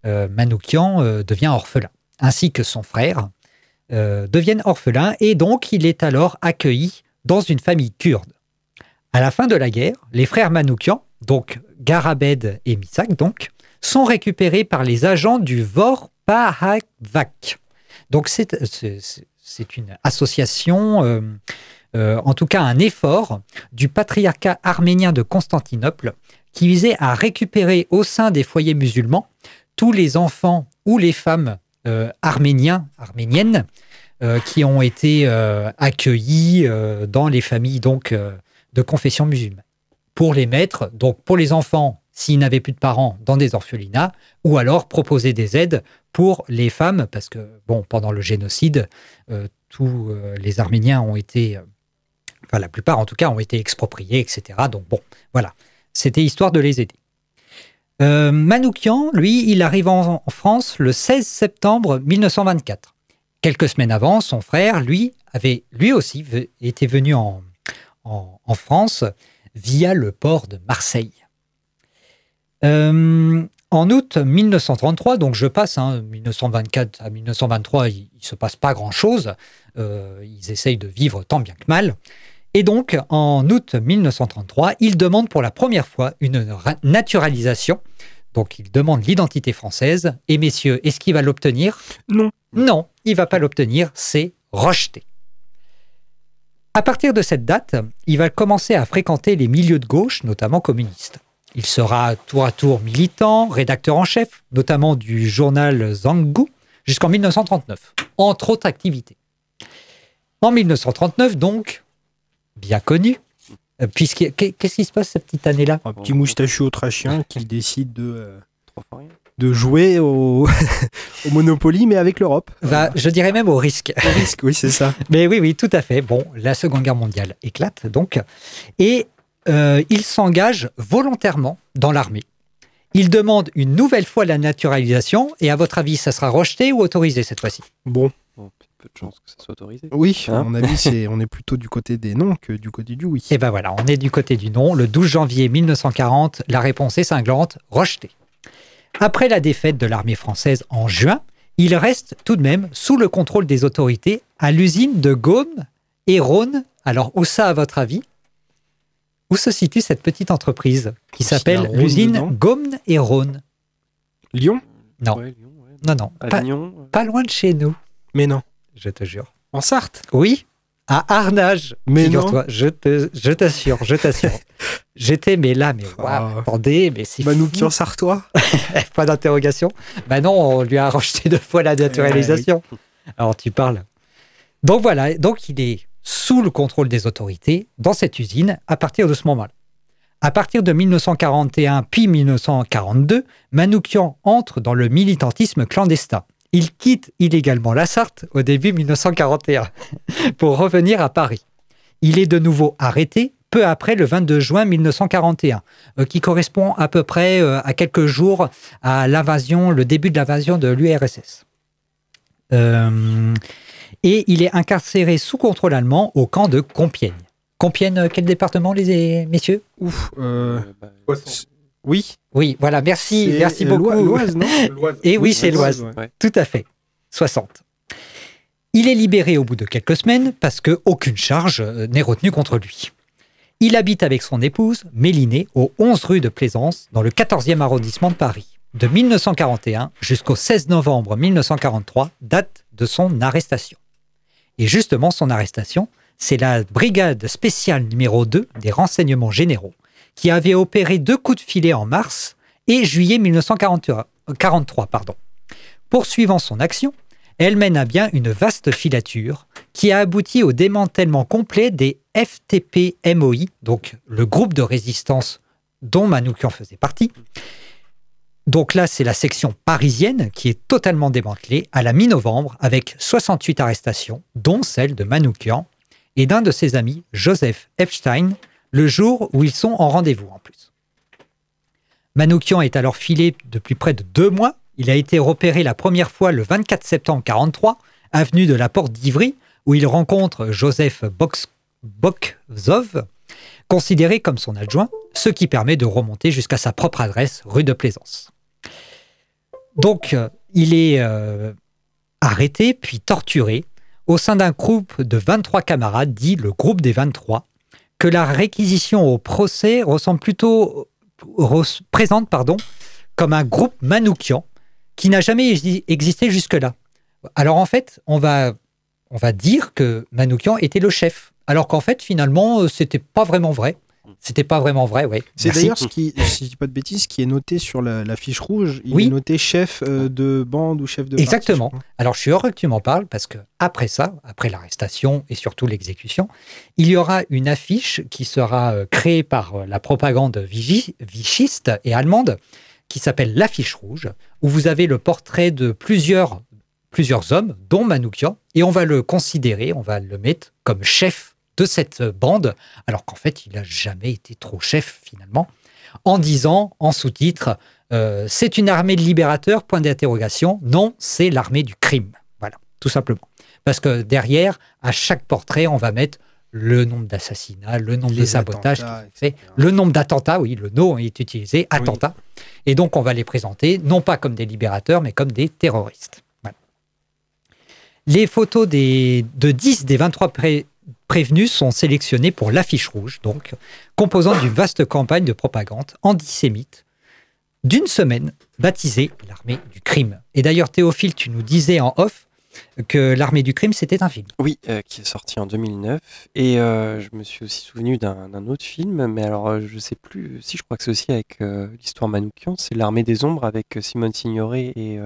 euh, Manoukian devient orphelin, ainsi que son frère deviennent orphelins, et donc il est alors accueilli dans une famille kurde. À la fin de la guerre, les frères Manoukian, donc Garabed et Misak, donc, sont récupérés par les agents du Vorpahavak. Donc c'est c'est- une association, euh, euh, en tout cas un effort du patriarcat arménien de Constantinople qui visait à récupérer au sein des foyers musulmans tous les enfants ou les femmes euh, arméniennes, qui ont été accueillis dans les familles donc de confession musulmane. Pour les mettre, donc pour les enfants s'ils n'avaient plus de parents dans des orphelinats, ou alors proposer des aides pour les femmes, parce que, bon, pendant le génocide, euh, tous euh, les Arméniens ont été, euh, enfin la plupart en tout cas, ont été expropriés, etc. Donc bon, voilà, c'était histoire de les aider. Manoukian, lui, il arrive en, France le 16 septembre 1924. Quelques semaines avant, son frère, lui, avait lui aussi été venu en, en- en France via le port de Marseille. Euh, en août 1933, donc je passe, hein, 1924 à 1923, il ne se passe pas grand-chose. Euh, ils essayent de vivre tant bien que mal. Et donc, en août 1933, il demande pour la première fois une ra- naturalisation. Donc, il demande l'identité française. Et messieurs, est-ce qu'il va l'obtenir? Non. Non, il va pas l'obtenir. C'est rejeté. À partir de cette date, il va commencer à fréquenter les milieux de gauche, notamment communistes. Il sera tour à tour militant, rédacteur en chef, notamment du journal Zanggu, jusqu'en 1939, entre autres activités. En 1939, donc, bien connu, euh, puisque qu'est- qu'est-ce qui se passe cette petite année-là? Un petit moustachu autrichien qui décide de, euh, de jouer au, au Monopoly, mais avec l'Europe. Va, Je dirais même au risque. Au risque, oui, c'est ça. Mais oui, oui, tout à fait. Bon, la Seconde Guerre mondiale éclate donc, et euh, il s'engage volontairement dans l'armée. Il demande une nouvelle fois la naturalisation, et à votre avis, ça sera rejeté ou autorisé cette fois-ci? Bon. peu de chance que ça soit autorisé. Oui, à Hein mon avis, c'est, on est plutôt du côté des non que du côté du oui. Et ben voilà, on est du côté du non. Le 12 janvier 1940, la réponse est cinglante, rejeté. Après la défaite de l'armée française en juin, il reste tout de même sous le contrôle des autorités à l'usine de Gaume et Rhône. Alors, où ça, à votre avis? Où se situe cette petite entreprise qui s'appelle l'usine. Gaume et Rhône Lyon? Non, Ouais, Lyon, ouais. non, non, pas, loin de chez nous, Mais non. je te jure. En Sarthe? Oui, à Arnage. Mais. Je te- je t'assure, je t'assure. J'étais, mais là, mais waouh, Ah. attendez, mais c'est Manoukian fou. sartois Pas d'interrogation. Bah non, on lui a rejeté deux fois la naturalisation. Alors tu parles. Donc voilà, donc il est sous le contrôle des autorités dans cette usine à partir de ce moment-là. À partir de 1941 puis 1942, Manoukian entre dans le militantisme clandestin. Il quitte illégalement la Sarthe au début 1941 pour revenir à Paris. Il est de nouveau arrêté peu après le 22 juin 1941, euh, qui correspond à peu près euh, à quelques jours à l'invasion, le début de l'invasion de l'URSS. Et il est incarcéré sous contrôle allemand au camp de Compiègne. Compiègne, euh, quel département, les messieurs? Ouf. euh, oui. Oui, voilà, merci, merci beaucoup. L'Oise, non? Et oui, c'est l'Oise, l'Oise. ouais. Tout à fait. 60. Il est libéré au bout de quelques semaines parce que aucune charge euh, n'est retenue contre lui. Il habite avec son épouse, Mélinée, au 11 rue de Plaisance, dans le 14e arrondissement de Paris, de 1941 jusqu'au 16 novembre 1943, date de son arrestation. Et justement, son arrestation, c'est la brigade spéciale numéro 2 des renseignements généraux, qui avait opéré deux coups de filet en mars et juillet 1943. Pardon. Poursuivant son action, elle mène à bien une vaste filature qui a abouti au démantèlement complet des FTP-MOI, donc le groupe de résistance dont Manoukian faisait partie. Donc là, c'est la section parisienne qui est totalement démantelée à la mi-novembre avec 68 arrestations, dont celle de Manoukian et d'un de ses amis, Joseph Epstein, le jour où ils sont en rendez-vous en plus. Manoukian est alors filé depuis près de deux mois. Il a été repéré la première fois le 24 septembre 43, avenue de la Porte d'Ivry, où il rencontre Joseph Bokzov, considéré comme son adjoint, ce qui permet de remonter jusqu'à sa propre adresse, rue de Plaisance. Donc, il est euh, arrêté puis torturé au sein d'un groupe de 23 camarades, dit le groupe des 23, que la réquisition au procès ressemble plutôt présente pardon, comme un groupe manoukian qui n'a jamais exi- existé jusque-là. Alors en fait, on va, on va dire que Manoukian était le chef, alors qu'en fait, finalement, euh, c'était pas vraiment vrai. C'était pas vraiment vrai, oui. C'est d'ailleurs ce qui, si je dis pas de bêtises, qui est noté sur la, la fiche rouge. Il Oui. est noté chef euh, de bande ou chef de Exactement. je. Alors, je suis heureux que tu m'en parles parce que après ça, après l'arrestation et surtout l'exécution, il y aura une affiche qui sera euh, créée par euh, la propagande vichi- vichiste et allemande qui s'appelle l'affiche rouge, où vous avez le portrait de plusieurs, plusieurs hommes, dont Manoukian, et on va le considérer, on va le mettre comme chef de cette bande, alors qu'en fait, il n'a jamais été trop chef finalement, en disant en sous-titre euh, c'est une armée de libérateurs, point d'interrogation. Non, c'est l'armée du crime. Voilà, tout simplement. Parce que derrière, à chaque portrait, on va mettre le nombre d'assassinats, le nombre de sabotages, le nombre d'attentats, oui, le nom est utilisé, attentats. Et donc, on va les présenter, non pas comme des libérateurs, mais comme des terroristes. Voilà. Les photos des, de 10 des 23 pré- prévenus sont sélectionnées pour l'affiche rouge, donc, composant d'une vaste campagne de propagande antisémite d'une semaine baptisée l'armée du crime. Et d'ailleurs, Théophile, tu nous disais en off que l'armée du crime, c'était un film. Oui, euh, qui est sorti en 2009. Et euh, je me suis aussi souvenu d'un autre film, mais alors euh, je sais plus si je crois que c'est aussi avec euh, l'histoire Manoukian, c'est L'Armée des Ombres avec Simone Signoret et,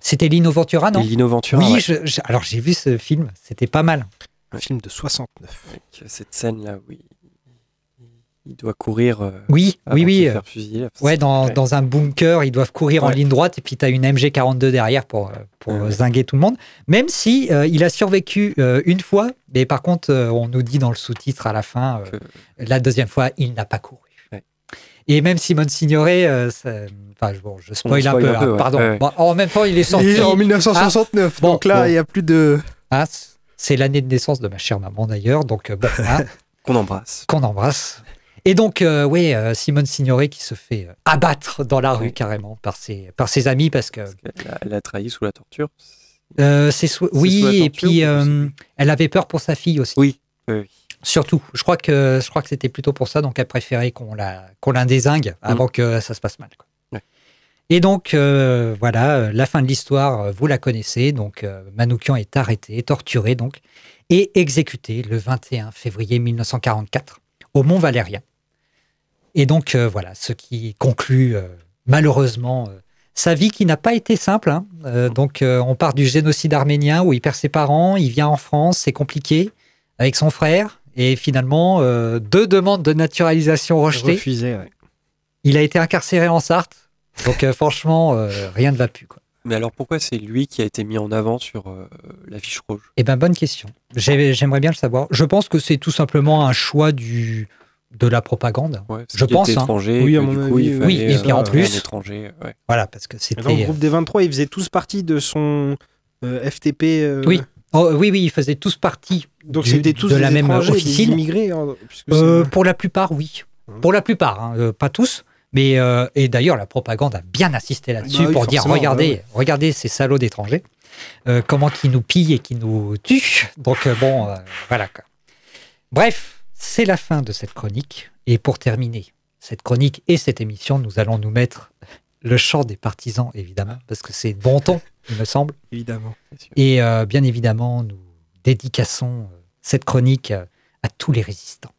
C'était Lino Ventura, non? Lino Ventura. Oui, ouais. je- je- alors j'ai vu ce film, c'était pas mal. Un film de 69. Avec euh, cette scène-là, oui. Il doit courir. euh, Oui, avant oui, oui. euh, faire fusiller. Ouais, dans, Ouais. dans un bunker, ils doivent courir en ligne droite et puis tu as une MG42 derrière pour, euh, pour Ouais, zinguer tout le monde. Même si euh, il a survécu euh, une fois, mais par contre, on nous dit dans le sous-titre à la fin, la deuxième fois, il n'a pas couru. Et même Simone Signoret, euh, ça- enfin, je- bon, je spoil, spoil un peu, un peu, hein, ouais. pardon. Ouais, ouais. Bon, en même temps, il est sorti. Il est en 1969, Ah, bon, donc là, il n'y a plus de. Ah, c'est l'année de naissance de ma chère maman d'ailleurs, donc euh, bon, hein, Qu'on embrasse. qu'on embrasse. Et donc, euh, oui, euh, Simone Signoret qui se fait abattre dans la rue Oui. carrément par ses, par ses amis parce que Parce qu'elle a, elle a trahi sous la torture. euh, c'est oui, et puis euh, elle avait peur pour sa fille aussi. Oui. oui. Surtout, je crois que je crois que c'était plutôt pour ça, donc elle préférait qu'on la qu'on la désingue avant que ça se passe mal. quoi. Et donc euh, voilà, euh, la fin de l'histoire, euh, vous la connaissez. Donc euh, Manoukian est arrêté, torturé donc et exécuté le 21 février 1944 au Mont Valérien. Et donc euh, voilà, ce qui conclut malheureusement sa vie qui n'a pas été simple. hein. Donc on part du génocide arménien où il perd ses parents, il vient en France, c'est compliqué avec son frère. Et finalement, deux demandes de naturalisation rejetées. Ouais. Il a été incarcéré en Sarthe. Donc euh, franchement, euh, rien ne va plus. Quoi. Mais alors pourquoi c'est lui qui a été mis en avant sur euh, l'affiche rouge? Eh ben bonne question. J'ai- J'aimerais bien le savoir. Je pense que c'est tout simplement un choix du de la propagande. Ouais, Je pense, était hein. étranger, Oui, que à du mon coup, il oui. Oui, et puis en euh, plus- un étranger, ouais. Voilà, parce que Et Dans le c'était. groupe des 23, ils faisaient tous partie de son euh, FTP. euh, Oui. Oh, oui, oui, ils faisaient tous partie Donc du- c'était tous de des la même étrangers, des officine. immigrés. hein, Euh, pour la plupart, oui. Hum. Pour la plupart, hein, euh, pas tous. Mais euh, et d'ailleurs, la propagande a bien insisté là-dessus Bah oui, pour dire forcément, regardez, ouais, regardez ces salauds d'étrangers, euh, comment qu'ils nous pillent et qui nous tuent. Donc euh, bon, voilà. quoi. Bref, c'est la fin de cette chronique. Et pour terminer cette chronique et cette émission, nous allons nous mettre le chant des partisans, évidemment, parce que c'est bon ton, il me semble. Évidemment. Et euh, bien évidemment, nous dédicassons cette chronique à tous les résistants.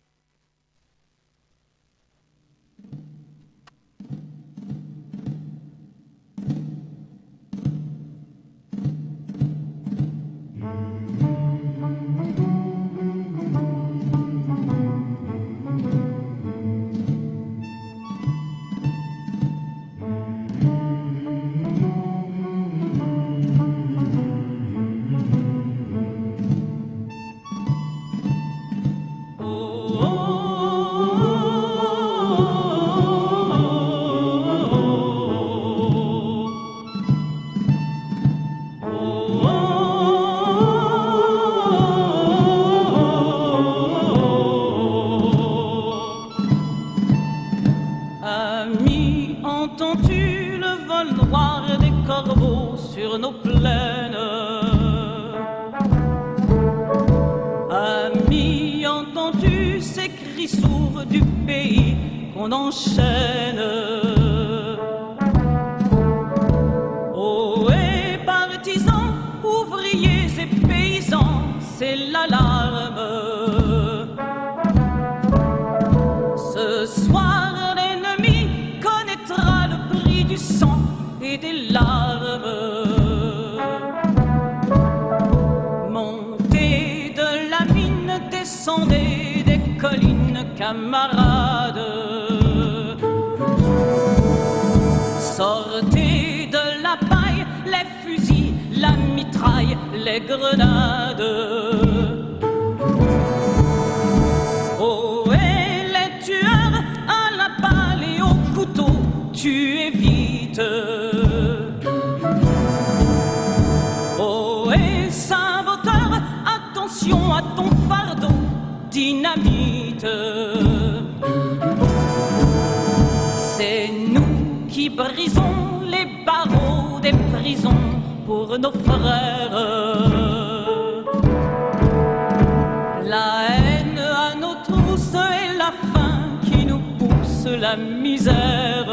À ton fardeau, dynamite. C'est nous qui brisons les barreaux des prisons pour nos frères. La haine à nos trousses et la faim qui nous pousse la misère.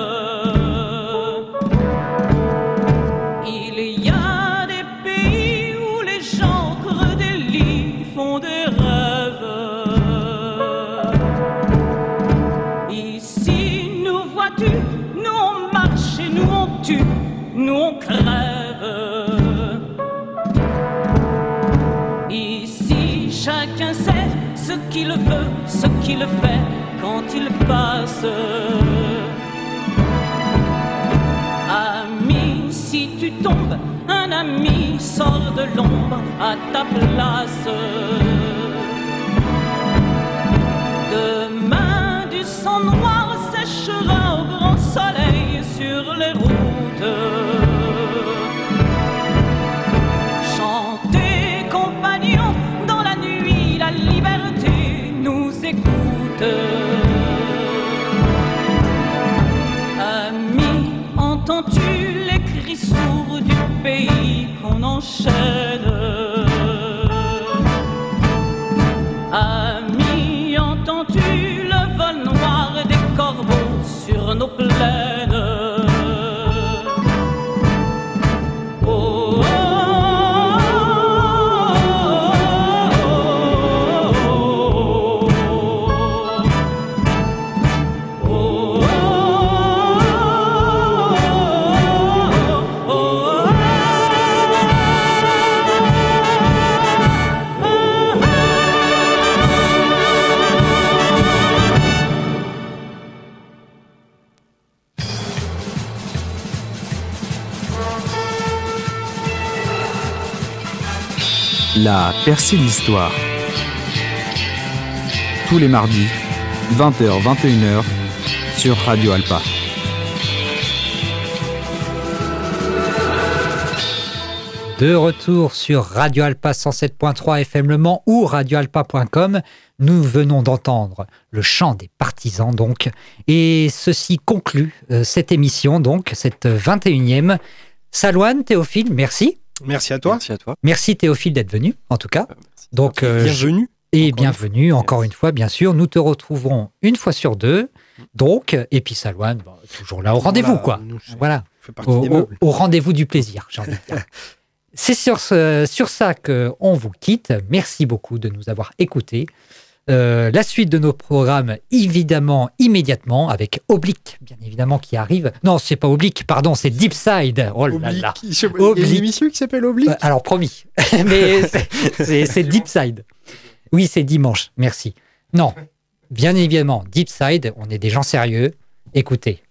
Qu'il veut, ce qu'il fait quand il passe. Ami, si tu tombes, un ami sort de l'ombre à ta place. Demain, du sang noir séchera au grand soleil sur les routes. La percée d'histoire. Tous les mardis, 20h-21h, sur Radio Alpa. De retour sur Radio Alpa 107.3 FM Le Mans ou radioalpa.com, nous venons d'entendre le chant des partisans donc, et ceci conclut euh, cette émission donc, cette 21e. Salouane, Théophile, merci. Merci à toi. Merci à toi. Merci Théophile d'être venu, en tout cas. Donc, euh, Bienvenue. Et Encore bienvenue, encore une fois, bien sûr. Nous te retrouverons une fois sur deux. Donc, et puis Salouane, bon, toujours là au rendez-vous, Voilà, quoi. nous, Voilà. au rendez-vous du plaisir, j'ai envie de dire. C'est sur, ce, sur ça qu'on vous quitte. Merci beaucoup de nous avoir écoutés. Euh, la suite de nos programmes, évidemment, immédiatement, avec Oblique, bien évidemment, qui arrive. Non, c'est pas Oblique, pardon, c'est Deep Side. Oh là Oblique. là. Il y a une Oblique. émission qui s'appelle Oblique. Euh, alors, promis. Mais c'est- Deep Side. Oui, c'est dimanche. Merci. Non, bien évidemment, Deep Side, on est des gens sérieux. Écoutez,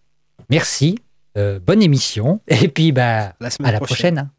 merci. euh, bonne émission. Et puis, bah, La à la prochaine. prochaine. hein.